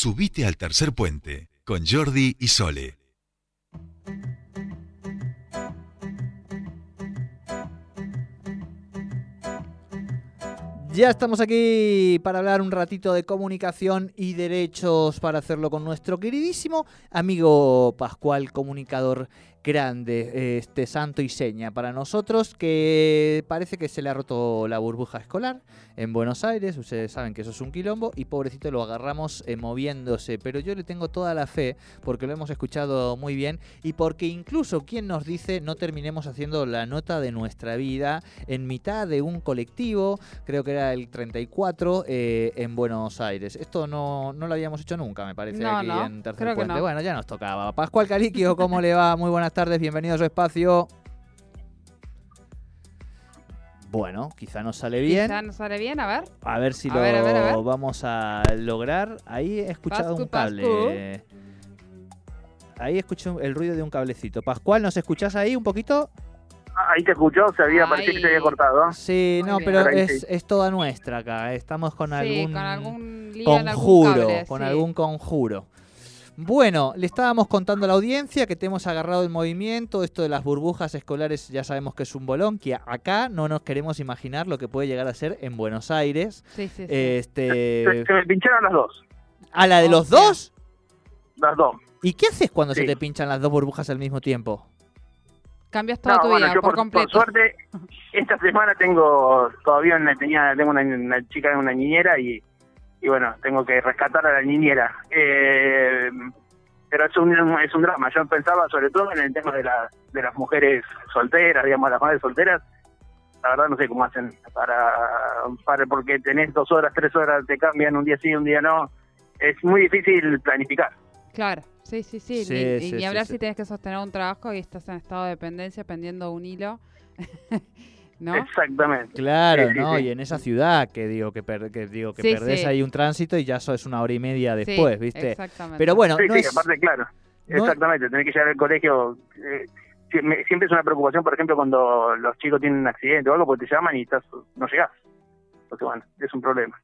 Subite al tercer puente con Jordi y Sole. Ya estamos aquí para hablar un ratito de comunicación y derechos para hacerlo con nuestro queridísimo amigo Pascual, comunicador grande, este santo y seña para nosotros, que parece que se le ha roto la burbuja escolar en Buenos Aires, ustedes saben que eso es un quilombo, y pobrecito lo agarramos eh, moviéndose, pero yo le tengo toda la fe, porque lo hemos escuchado muy bien, y porque incluso quien nos dice no terminemos haciendo la nota de nuestra vida en mitad de un colectivo, creo que era el 34, eh, en Buenos Aires. Esto no, no lo habíamos hecho nunca, me parece, No, aquí no, en Tercer Puente. no. Bueno, ya nos tocaba. Pascual Cariquio, ¿cómo le va? Muy buenas tardes, bienvenido a su espacio. Bueno, quizá nos sale bien. Quizá nos sale bien, a ver. A ver si A lo ver, a ver, a ver. vamos a lograr. Ahí he escuchado Pascu, un cable. Ahí escucho el ruido de un cablecito. Pascual, ¿nos escuchás ahí un poquito? Ahí te escuchó, se había, parecía que se había cortado. Sí, Muy no, bien. pero es, sí. es toda nuestra acá. Estamos con sí, algún, con algún lío en algún conjuro, cable, con sí. algún conjuro. Bueno, le estábamos contando a la audiencia que te hemos agarrado el movimiento, esto de las burbujas escolares ya sabemos que es un bolón, que acá no nos queremos imaginar lo que puede llegar a ser en Buenos Aires. Sí, sí, sí. Este, Se, se me pincharon las dos, ¿A la de los sea, dos? las dos. ¿Y qué haces cuando se te pinchan las dos burbujas al mismo tiempo? Cambias toda No, tu bueno, vida yo por, por, completo. por suerte, esta semana tengo, todavía una, tenía, tengo una, una chica, una niñera y, y bueno, tengo que rescatar a la niñera. Eh, pero es un, es un drama. Yo pensaba sobre todo en el tema de, la, de las mujeres solteras, digamos, las madres solteras. La verdad no sé cómo hacen para, para porque tenés dos horas, tres horas, te cambian un día sí, un día no. Es muy difícil planificar. Claro, sí, sí, sí. Sí, ni, y sí, ni sí, hablar sí. si tienes que sostener un trabajo y estás en estado de dependencia pendiendo un hilo. ¿No? Exactamente. Claro, Sí, ¿no? sí. Y en esa ciudad que digo que, per- que digo que Sí, perdés sí. ahí un tránsito y ya eso es una hora y media Sí, después, ¿viste? Exactamente. Pero bueno, Sí, no sí, es- aparte, claro. no- Exactamente, tener que llegar al colegio. eh, siempre es una preocupación, por ejemplo, cuando los chicos tienen un accidente o algo, porque te llaman y estás, no llegás. Entonces, bueno, es un problema.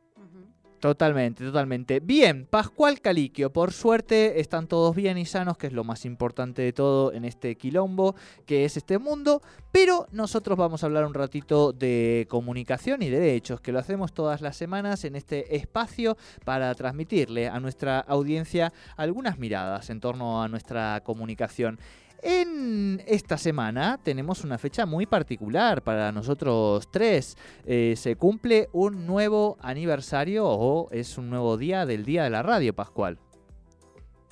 Totalmente, totalmente. Bien, Pascual Caliquio, por suerte están todos bien y sanos, que es lo más importante de todo en este quilombo que es este mundo, pero nosotros vamos a hablar un ratito de comunicación y derechos, que lo hacemos todas las semanas en este espacio para transmitirle a nuestra audiencia algunas miradas en torno a nuestra comunicación. En esta semana tenemos una fecha muy particular para nosotros tres. Eh, se cumple un nuevo aniversario o es un nuevo día del Día de la Radio, Pascual.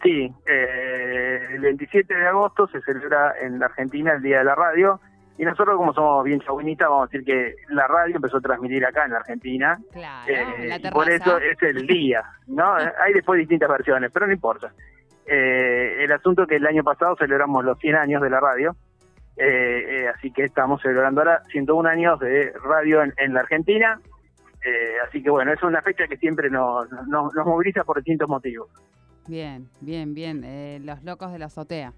Sí, eh, el 27 de agosto se celebra en la Argentina el Día de la Radio. Y nosotros, como somos bien chauvinistas, vamos a decir que la radio empezó a transmitir acá en la Argentina. Claro, Eh, en la y por eso es el día, ¿no? Hay después distintas versiones, pero no importa. Eh, el asunto que el año pasado celebramos los 100 años de la radio, eh, eh, así que estamos celebrando ahora 101 años de radio en, en la Argentina, eh, así que bueno, es una fecha que siempre nos, nos, nos moviliza por distintos motivos. Bien, bien, bien. Eh, los locos de la azotea.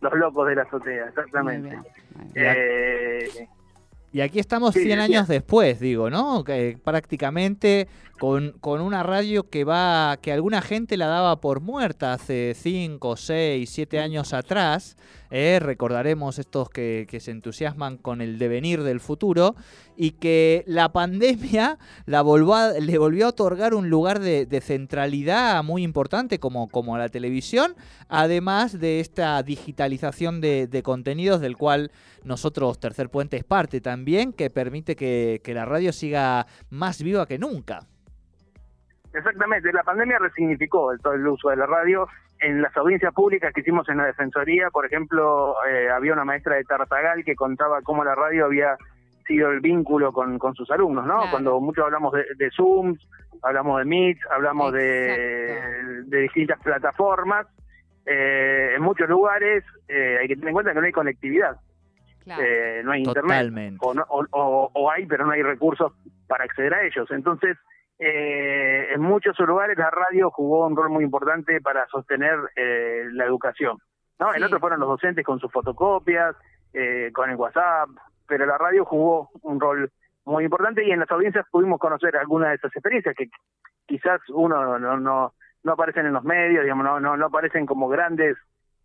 Los locos de la azotea, Muy exactamente. bien. muy bien. Y aquí estamos Sí, 100 decía. años después, digo, ¿no? Que prácticamente con, con una radio que va, que alguna gente la daba por muerta hace 5, 6, 7 años atrás. ¿Eh? Recordaremos estos que, se entusiasman con el devenir del futuro y que la pandemia la le volvió a otorgar un lugar de, centralidad muy importante como, como la televisión, además de esta digitalización de, contenidos del cual nosotros, Tercer Puente, es parte también, que permite que, la radio siga más viva que nunca. Exactamente, la pandemia resignificó el uso de la radio. En las audiencias públicas que hicimos en la Defensoría, por ejemplo, eh, había una maestra de Tartagal que contaba cómo la radio había sido el vínculo con, con sus alumnos, ¿no? Claro. Cuando muchos hablamos de, de Zoom, hablamos de Meet, hablamos de, de distintas plataformas, eh, en muchos lugares eh, hay que tener en cuenta que no hay conectividad, Claro. eh, no hay internet o, no- o, o- o hay, pero no hay recursos para acceder a ellos. Entonces, eh, en muchos lugares la radio jugó un rol muy importante para sostener eh, la educación. ¿no? En otros fueron los docentes con sus fotocopias, eh, con el WhatsApp, pero la radio jugó un rol muy importante y en las audiencias pudimos conocer algunas de esas experiencias que quizás uno no, no, no aparecen en los medios, digamos, no, no, no aparecen como grandes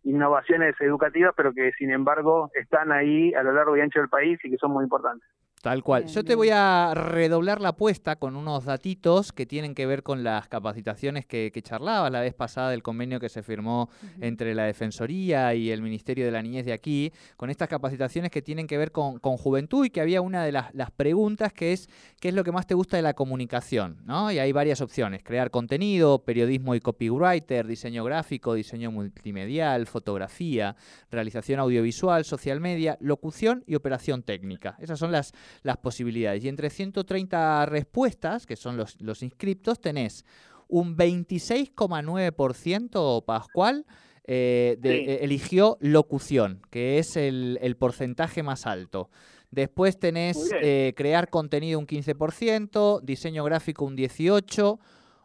innovaciones educativas, pero que sin embargo están ahí a lo largo y ancho del país y que son muy importantes. Tal cual. Yo te voy a redoblar la apuesta con unos datitos que tienen que ver con las capacitaciones que, que charlabas la vez pasada del convenio que se firmó entre la Defensoría y el Ministerio de la Niñez de aquí, con estas capacitaciones que tienen que ver con, con juventud y que había una de las, las, preguntas que es qué es lo que más te gusta de la comunicación, ¿no? Y hay varias opciones, crear contenido, periodismo y copywriter, diseño gráfico, diseño multimedial, fotografía, realización audiovisual, social media, locución y operación técnica. Esas son las las posibilidades. Y entre 130 respuestas, que son los, los inscriptos, tenés un 26,9% Pascual eh, eh, eligió locución, que es el, el, porcentaje más alto. Después tenés eh, crear contenido un 15%, diseño gráfico un 18%,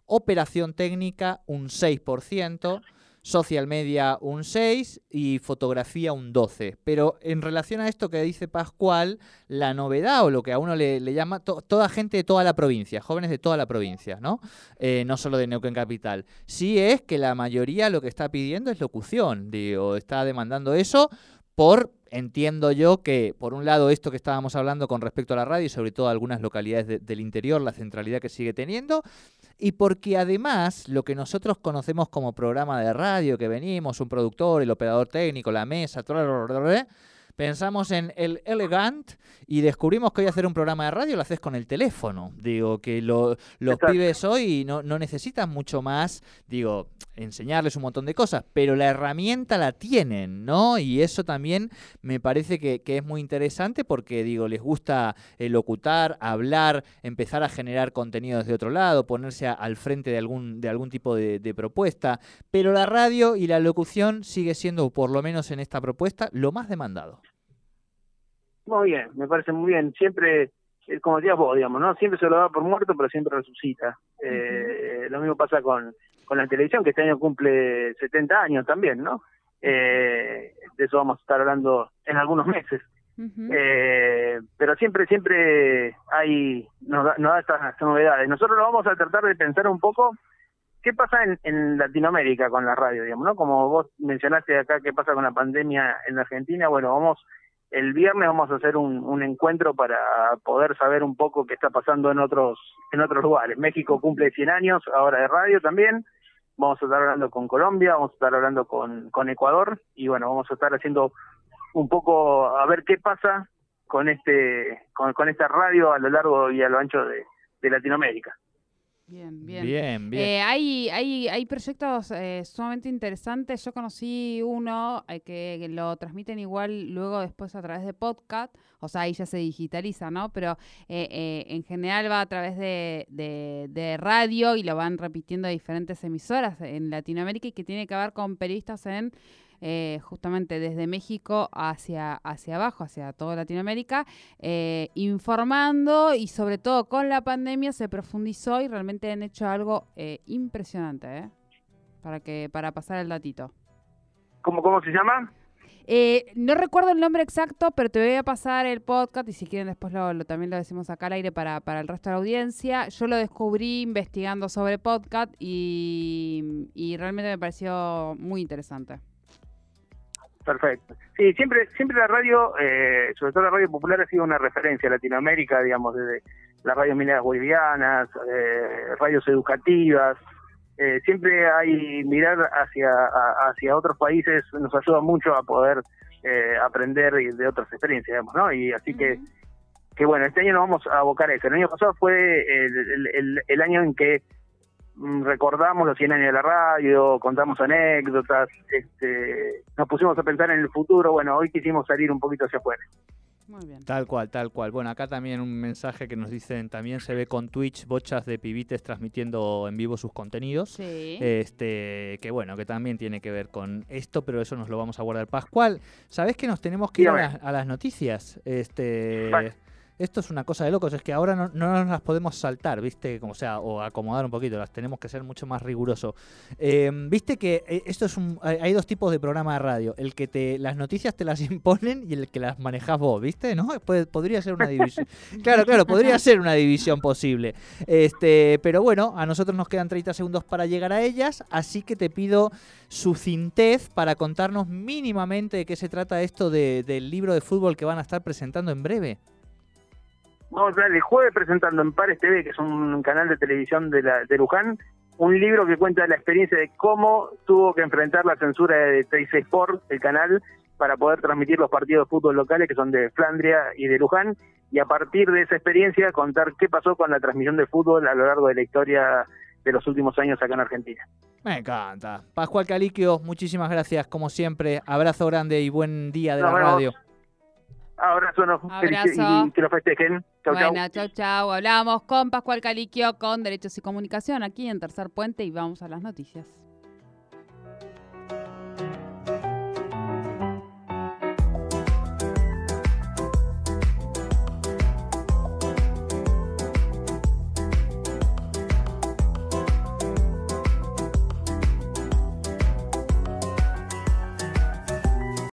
operación técnica un 6% social media un 6 y fotografía un 12. Pero en relación a esto que dice Pascual, la novedad o lo que a uno le, llama toda gente de toda la provincia, jóvenes de toda la provincia, ¿no? Eh, no solo de Neuquén Capital. Sí es que la mayoría lo que está pidiendo es locución, digo, está demandando eso por, entiendo yo, que por un lado esto que estábamos hablando con respecto a la radio y sobre todo a algunas localidades del interior, la centralidad que sigue teniendo, y porque además lo que nosotros conocemos como programa de radio, que venimos, un productor, el operador técnico, la mesa, todo pensamos en el Elegant y descubrimos que hoy hacer un programa de radio lo haces con el teléfono. Digo, que lo, los pibes hoy no, necesitan mucho más, digo, enseñarles un montón de cosas, pero la herramienta la tienen, ¿no? Y eso también me parece que, es muy interesante porque, digo, les gusta eh, locutar, hablar, empezar a generar contenidos de otro lado, ponerse al frente de algún, de algún tipo de propuesta, pero la radio y la locución sigue siendo, por lo menos en esta propuesta, lo más demandado. Muy bien, me parece muy bien. Siempre, eh, como decías vos, digamos, ¿no? Siempre se lo da por muerto, pero siempre resucita. Eh, Lo mismo pasa con, con la televisión, que este año cumple 70 años también, ¿no? Eh, de eso vamos a estar hablando en algunos meses. Eh, pero siempre, siempre hay, nos da, nos da estas, estas novedades. Nosotros lo vamos a tratar de pensar un poco qué pasa en, en Latinoamérica con la radio, digamos, ¿no? Como vos mencionaste acá qué pasa con la pandemia en Argentina, bueno, vamos, el viernes vamos a hacer un, un encuentro para poder saber un poco qué está pasando en otros, en otros lugares. México cumple 100 años ahora de radio también. Vamos a estar hablando con Colombia, vamos a estar hablando con, con Ecuador y bueno, vamos a estar haciendo un poco a ver qué pasa con este con, con esta radio a lo largo y a lo ancho de, de Latinoamérica. Bien, bien. Bien, bien. Eh, hay, hay, hay proyectos eh, sumamente interesantes. Yo conocí uno eh, que, que lo transmiten igual luego después a través de podcast. O sea, ahí ya se digitaliza, ¿no? Pero eh, eh, en general va a través de, de, de radio y lo van repitiendo diferentes emisoras en Latinoamérica y que tiene que ver con periodistas en eh, justamente desde México hacia, hacia abajo, hacia toda Latinoamérica, eh, informando y sobre todo con la pandemia se profundizó y realmente han hecho algo eh, impresionante, ¿eh? Para, que, para pasar el datito. ¿Cómo, cómo se llama? Eh, no recuerdo el nombre exacto, pero te voy a pasar el podcast y si quieren después lo, lo- también lo decimos acá al aire para, para el resto de la audiencia. Yo lo descubrí investigando sobre podcast y, y realmente me pareció muy interesante. Perfecto. Sí, siempre siempre la radio, eh, sobre todo la radio popular, ha sido una referencia a Latinoamérica, digamos, desde las radios mineras bolivianas, eh, radios educativas. Eh, siempre hay mirar hacia a- hacia otros países nos ayuda mucho a poder eh, aprender de otras experiencias, digamos, ¿no? Y así que que bueno, este año nos vamos a abocar a eso. El año pasado fue el, el- el- año en que recordamos los 100 años de la radio, contamos anécdotas, este, nos pusimos a pensar en el futuro. Bueno, hoy quisimos salir un poquito hacia afuera. Muy bien. Tal cual, tal cual. Bueno, acá también un mensaje que nos dicen, también se ve con Twitch bochas de pibites transmitiendo en vivo sus contenidos. Sí. Este, que bueno, que también tiene que ver con esto, pero eso nos lo vamos a guardar. Pascual, ¿sabés que nos tenemos que ir a a las noticias? Este, Vale. Esto es una cosa de locos, es que ahora no, no nos las podemos saltar, ¿viste? Como sea, o acomodar un poquito, las tenemos que ser mucho más riguroso. Eh, ¿Viste que eh, esto es un, hay dos tipos de programa de radio? El que te las noticias te las imponen y el que las manejas vos, ¿viste? ¿No? Puede- podría ser una división. claro, claro, podría ser una división posible. Este, pero bueno, a nosotros nos quedan 30 segundos para llegar a ellas, así que te pido sucintez para contarnos mínimamente de qué se trata esto de- del libro de fútbol que van a estar presentando en breve. Vamos a estar el jueves presentando en Pares TV, que es un canal de televisión de, la, de Luján, un libro que cuenta la experiencia de cómo tuvo que enfrentar la censura de TIC Sport, el canal, para poder transmitir los partidos de fútbol locales que son de Flandria y de Luján, y a partir de esa experiencia contar qué pasó con la transmisión de fútbol a lo largo de la historia de los últimos años acá en Argentina. Me encanta. Pascual Caliquio, muchísimas gracias, como siempre. Abrazo grande y buen día de Nos la vemos. radio. Abrazo, nos Abrazo. y que lo festejen. Chau, chau. Bueno, chau, chau. Hablamos con Pascual Caliquio con Derechos y Comunicación aquí en Tercer Puente y vamos a las noticias.